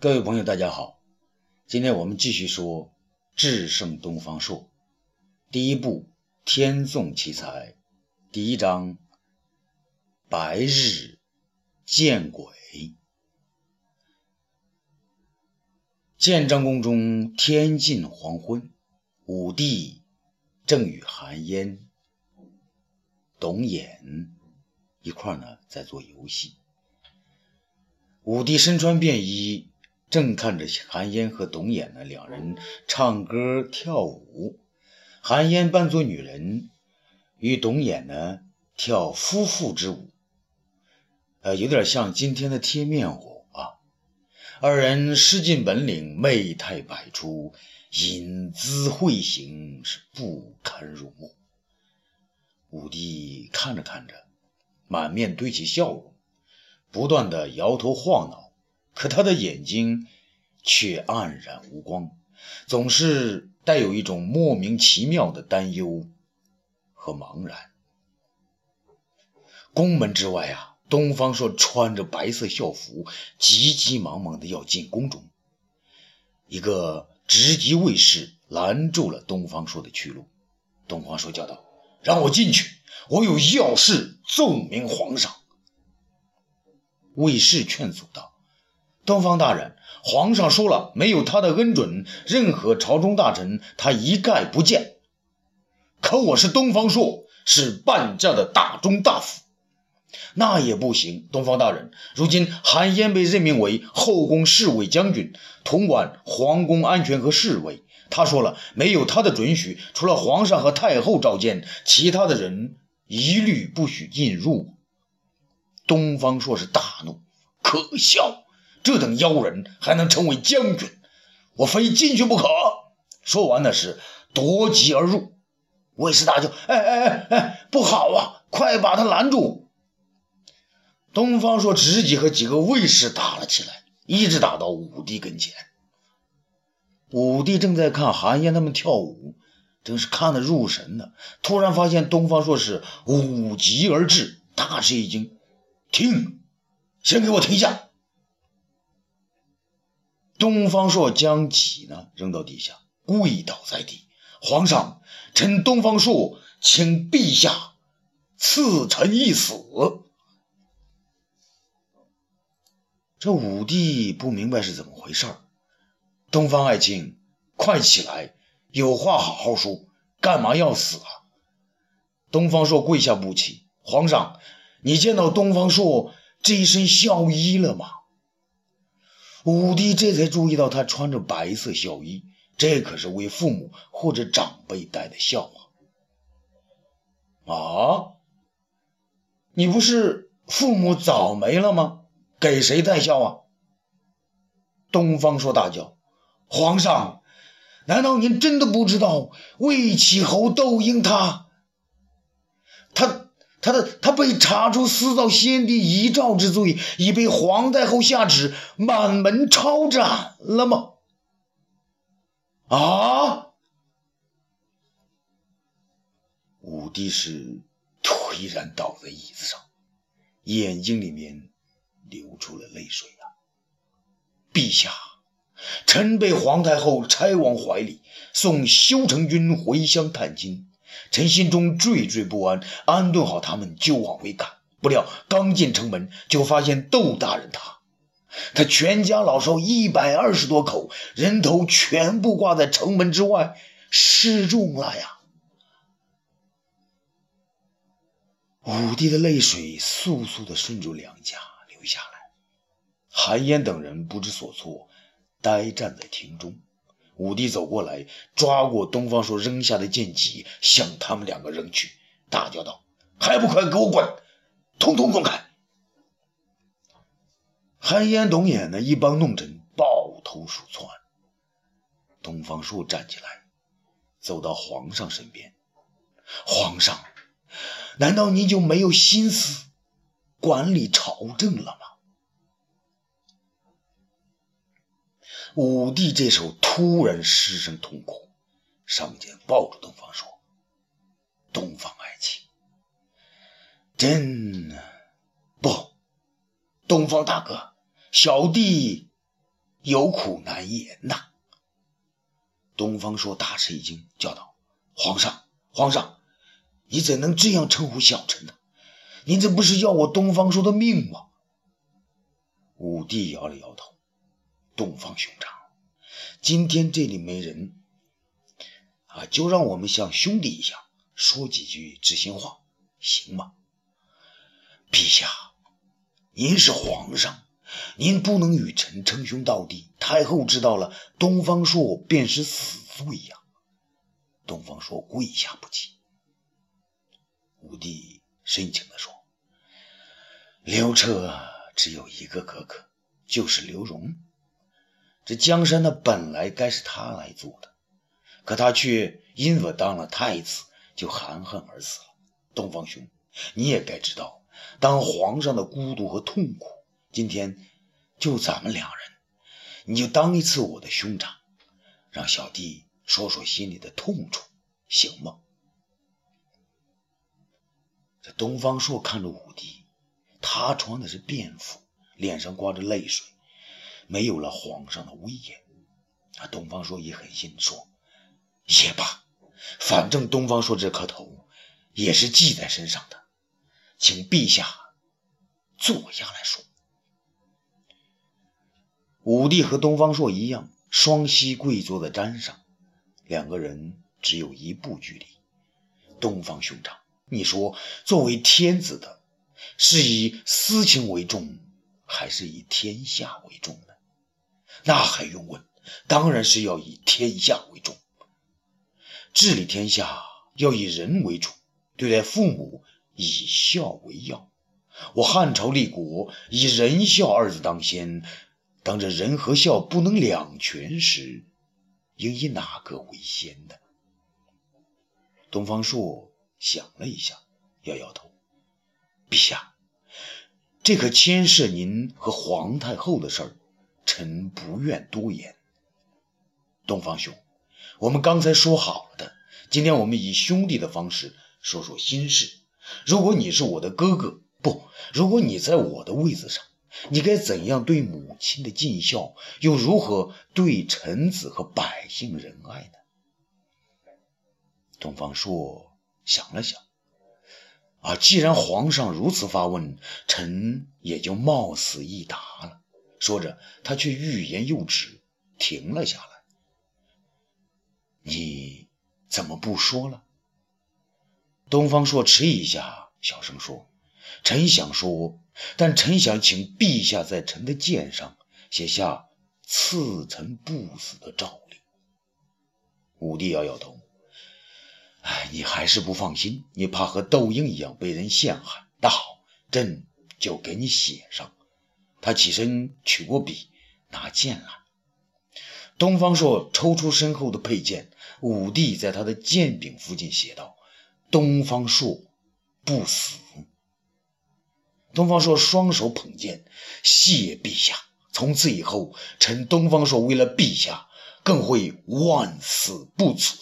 各位朋友，大家好，今天我们继续说《智胜东方朔》第一部《天纵奇才》第一章《白日见鬼》。建章宫中天近黄昏，武帝正与韩嫣、董衍一块呢在做游戏。武帝身穿便衣。正看着韩嫣和董衍呢，两人唱歌跳舞。韩嫣扮作女人，与董衍呢跳夫妇之舞，呃，有点像今天的贴面舞啊。二人施尽本领，媚态百出，引姿会形，是不堪入目。武帝看着看着，满面堆起笑容，不断的摇头晃脑。可他的眼睛却黯然无光，总是带有一种莫名其妙的担忧和茫然。宫门之外啊，东方朔穿着白色校服，急急忙忙的要进宫中。一个直级卫士拦住了东方朔的去路。东方朔叫道：“让我进去，我有要事奏明皇上。”卫士劝阻道。东方大人，皇上说了，没有他的恩准，任何朝中大臣他一概不见。可我是东方朔，是半价的大中大夫，那也不行。东方大人，如今韩嫣被任命为后宫侍卫将军，统管皇宫安全和侍卫。他说了，没有他的准许，除了皇上和太后召见，其他的人一律不许进入。东方朔是大怒，可笑！这等妖人还能成为将军？我非进去不可！说完的是夺级而入。卫士大叫：“哎哎哎哎，不好啊！快把他拦住！”东方朔直接和几个卫士打了起来，一直打到武帝跟前。武帝正在看韩嫣他们跳舞，真是看得入神呢。突然发现东方朔是舞疾而至，大吃一惊：“停！先给我停下！”东方朔将戟呢扔到地下，跪倒在地。皇上，臣东方朔请陛下赐臣一死。这武帝不明白是怎么回事东方爱卿，快起来，有话好好说，干嘛要死啊？东方朔跪下不起。皇上，你见到东方朔这一身孝衣了吗？武帝这才注意到，他穿着白色孝衣，这可是为父母或者长辈戴的孝啊！啊，你不是父母早没了吗？给谁戴孝啊？东方朔大叫：“皇上，难道您真的不知道魏启侯窦婴他，他？”他的他被查出私造先帝遗诏之罪，已被皇太后下旨满门抄斩了吗？啊！武帝是颓然倒在椅子上，眼睛里面流出了泪水啊！陛下，臣被皇太后拆往怀里，送修成君回乡探亲。臣心中惴惴不安，安顿好他们就往回赶。不料刚进城门，就发现窦大人他，他全家老少一百二十多口人头全部挂在城门之外，失踪了呀！武帝的泪水簌簌的顺着两颊流下来，韩嫣等人不知所措，呆站在庭中。武帝走过来，抓过东方朔扔下的剑戟，向他们两个扔去，大叫道：“还不快给我滚！通通滚开！”韩嫣、董衍呢，一帮弄臣抱头鼠窜。东方朔站起来，走到皇上身边：“皇上，难道您就没有心思管理朝政了吗？”武帝这时候突然失声痛哭，上前抱住东方说：“东方爱卿，朕不，东方大哥，小弟有苦难言呐。东方朔大吃一惊，叫道：“皇上，皇上，你怎能这样称呼小臣呢？您这不是要我东方朔的命吗？”武帝摇了摇头：“东方兄长，今天这里没人啊，就让我们像兄弟一样说几句知心话，行吗？”陛下，您是皇上，您不能与臣称兄道弟。太后知道了，东方朔便是死罪呀！东方朔跪下不起。武帝深情地说：“刘彻只有一个哥哥，就是刘荣。这江山呢，本来该是他来做的，可他却因我当了太子，就含恨而死了。东方兄，你也该知道。”当皇上的孤独和痛苦，今天就咱们两人，你就当一次我的兄长，让小弟说说心里的痛处，行吗？这东方朔看着武帝，他穿的是便服，脸上挂着泪水，没有了皇上的威严。啊，东方朔也狠心说：“也罢，反正东方朔这颗头也是系在身上的。”请陛下坐下来说。武帝和东方朔一样，双膝跪坐在毡上，两个人只有一步距离。东方兄长，你说，作为天子的，是以私情为重，还是以天下为重？那还用问？当然是要以天下为重。治理天下要以人为主，对待父母。以孝为要，我汉朝立国以仁孝二字当先。当这仁和孝不能两全时，应以哪个为先呢？东方朔想了一下，摇摇头：“陛下，这可牵涉您和皇太后的事儿，臣不愿多言。东方兄，我们刚才说好了的，今天我们以兄弟的方式说说心事。”如果你是我的哥哥，不，如果你在我的位子上，你该怎样对母亲的尽孝，又如何对臣子和百姓仁爱呢？东方朔想了想，啊，既然皇上如此发问，臣也就冒死一答了。说着，他却欲言又止，停了下来。你怎么不说了？东方朔迟疑一下，小声说：“臣想说，但臣想请陛下在臣的剑上写下赐臣不死的诏令。”武帝摇摇头：“哎，你还是不放心，你怕和窦婴一样被人陷害。那好，朕就给你写上。”他起身取过笔，拿剑来。东方朔抽出身后的佩剑，武帝在他的剑柄附近写道。东方朔不死。东方朔双手捧剑，谢陛下。从此以后，臣东方朔为了陛下，更会万死不辞。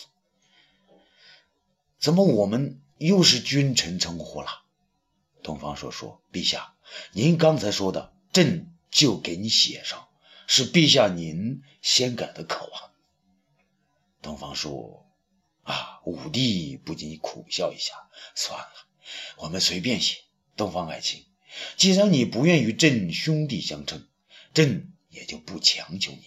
怎么我们又是君臣称呼了？东方朔说：“陛下，您刚才说的，朕就给你写上，是陛下您先改的口啊。”东方朔。啊！武帝不禁苦笑一下，算了，我们随便写。东方爱卿，既然你不愿与朕兄弟相称，朕也就不强求你。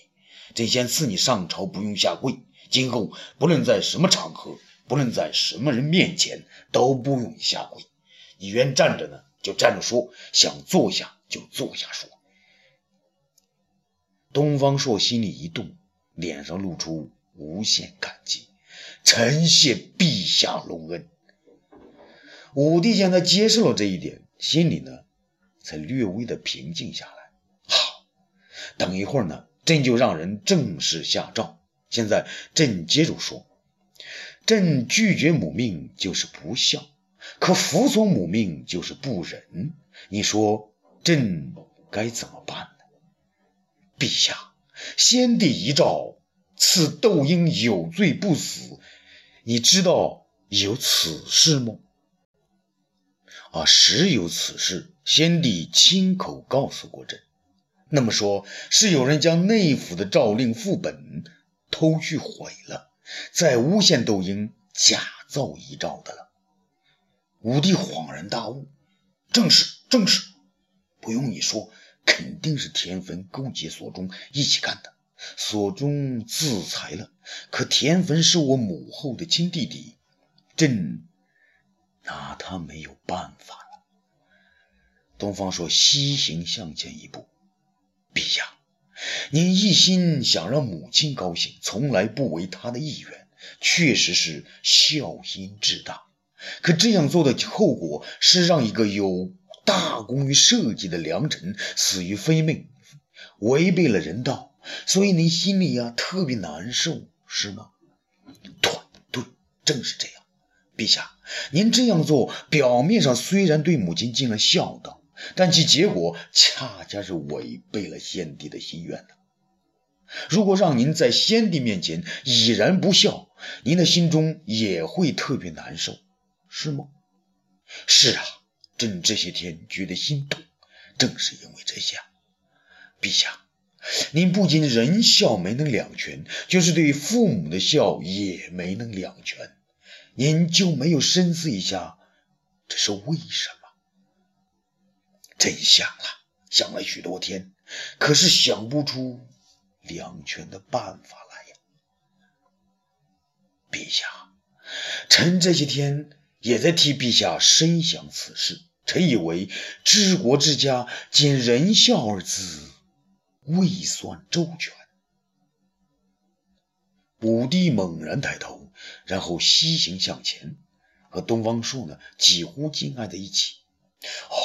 朕先赐你上朝，不用下跪。今后不论在什么场合，不论在什么人面前，都不用下跪。你愿站着呢，就站着说；想坐下就坐下说。东方朔心里一动，脸上露出无限感激。臣谢陛下隆恩。武帝见他接受了这一点，心里呢才略微的平静下来。好，等一会儿呢，朕就让人正式下诏。现在朕接着说：朕拒绝母命就是不孝，可服从母命就是不仁。你说朕该怎么办呢？陛下，先帝遗诏。赐窦婴有罪不死，你知道有此事吗？啊，实有此事，先帝亲口告诉过朕。那么说，是有人将内府的诏令副本偷去毁了，在诬陷窦婴假造遗诏的了。武帝恍然大悟，正是正是，不用你说，肯定是田汾勾结索中一起干的。索中自裁了，可田汾是我母后的亲弟弟，朕拿他没有办法了。东方朔西行向前一步，陛下，您一心想让母亲高兴，从来不违她的意愿，确实是孝心至大。可这样做的后果是让一个有大功于社稷的良臣死于非命，违背了人道，所以您心里呀特别难受，是吗？对对，正是这样。陛下，您这样做表面上虽然对母亲尽了孝道，但其结果恰恰是违背了先帝的心愿的。如果让您在先帝面前已然不孝，您的心中也会特别难受。是吗？是啊，朕这些天觉得心痛，正是因为这些。陛下，您不仅仁孝没能两全，就是对父母的孝也没能两全，您就没有深思一下，这是为什么？朕想了，想了许多天，可是想不出两全的办法来呀。陛下，臣这些天。也在替陛下深想此事。臣以为治国之家，仅仁孝二字未算周全。武帝猛然抬头，然后西行向前，和东方朔呢几乎敬挨在一起。哦，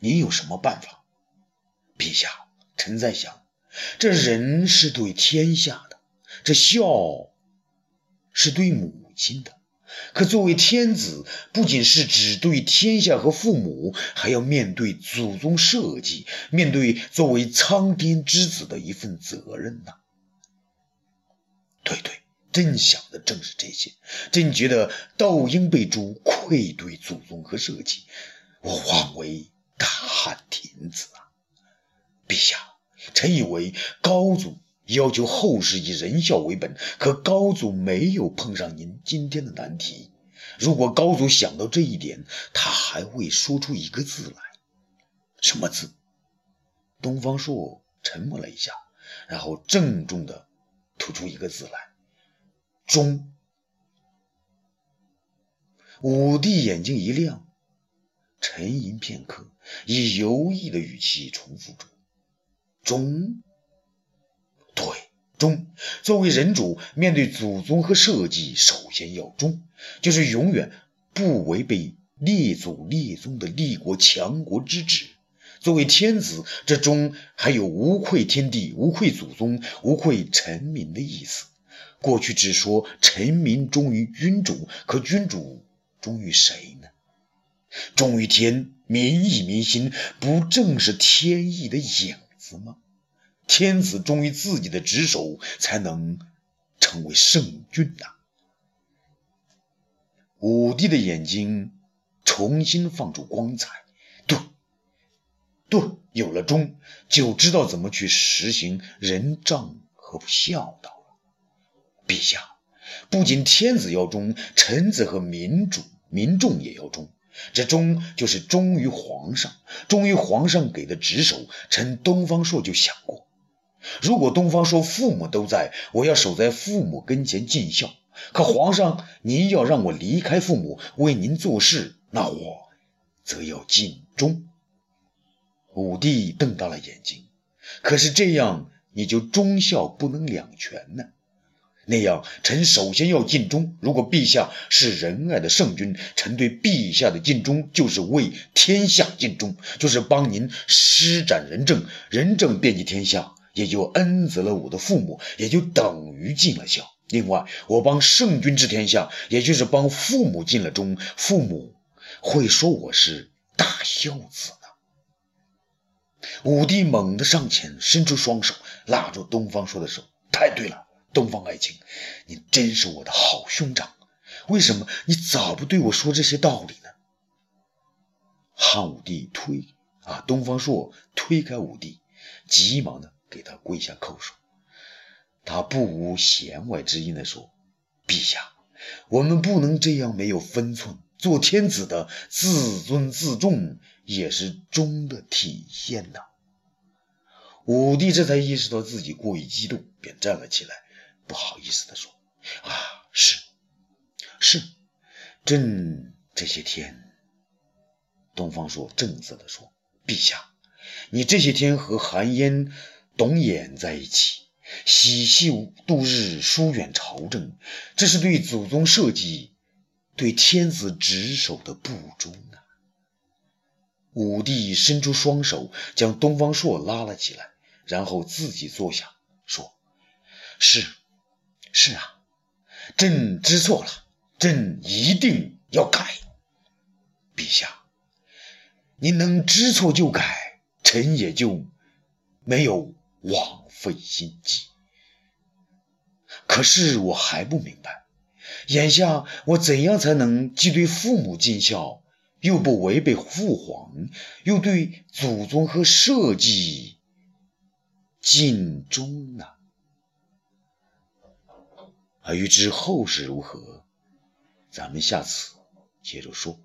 你有什么办法？陛下，臣在想，这仁是对天下的，这孝是对母亲的。可作为天子，不仅是只对天下和父母，还要面对祖宗社稷，面对作为苍天之子的一份责任呐。对对，朕想的正是这些。朕觉得道应被诛，愧对祖宗和社稷，我枉为大汉天子啊！陛下，臣以为高祖。要求后世以仁孝为本，可高祖没有碰上您今天的难题。如果高祖想到这一点，他还会说出一个字来。什么字？东方朔沉默了一下，然后郑重地吐出一个字来：“忠。”武帝眼睛一亮，沉吟片刻，以犹豫的语气重复着：“忠。”忠，作为人主，面对祖宗和社稷，首先要忠，就是永远不违背列祖列宗的立国强国之旨。作为天子，这忠还有无愧天地、无愧祖宗、无愧臣民的意思。过去只说臣民忠于君主，可君主忠于谁呢？忠于天，民意民心，不正是天意的影子吗？天子忠于自己的职守，才能成为圣君呐。武帝的眼睛重新放出光彩，对，对，有了忠，就知道怎么去实行仁政和孝道了。陛下，不仅天子要忠，臣子和民主民众也要忠。这忠就是忠于皇上，忠于皇上给的职守。臣东方朔就想过。如果东方说父母都在，我要守在父母跟前尽孝；可皇上，您要让我离开父母为您做事，那我则要尽忠。武帝瞪大了眼睛，可是这样你就忠孝不能两全呢？那样，臣首先要尽忠。如果陛下是仁爱的圣君，臣对陛下的尽忠就是为天下尽忠，就是帮您施展仁政，仁政遍及天下。也就恩泽了我的父母，也就等于尽了孝。另外，我帮圣君治天下，也就是帮父母尽了忠，父母会说我是大孝子呢。武帝猛地上前，伸出双手拉住东方朔的手。太对了，东方爱卿，你真是我的好兄长。为什么你早不对我说这些道理呢？汉武帝推啊，东方朔推开武帝。急忙的给他跪下叩首。他不无弦外之音的说：“陛下，我们不能这样没有分寸。做天子的自尊自重也是忠的体现呐。”武帝这才意识到自己过于激动，便站了起来，不好意思的说：“啊，是，是，朕这些天……”东方朔正色的说：“陛下，你这些天和韩嫣、董衍在一起。”嬉戏度日，疏远朝政，这是对祖宗社稷、对天子职守的不忠啊！武帝伸出双手，将东方朔拉了起来，然后自己坐下，说：“是，是啊，朕知错了，朕一定要改。陛下，您能知错就改，臣也就没有。”枉费心机，可是我还不明白，眼下我怎样才能既对父母尽孝，又不违背父皇，又对祖宗和社稷尽忠呢？而欲知后事如何，咱们下次接着说。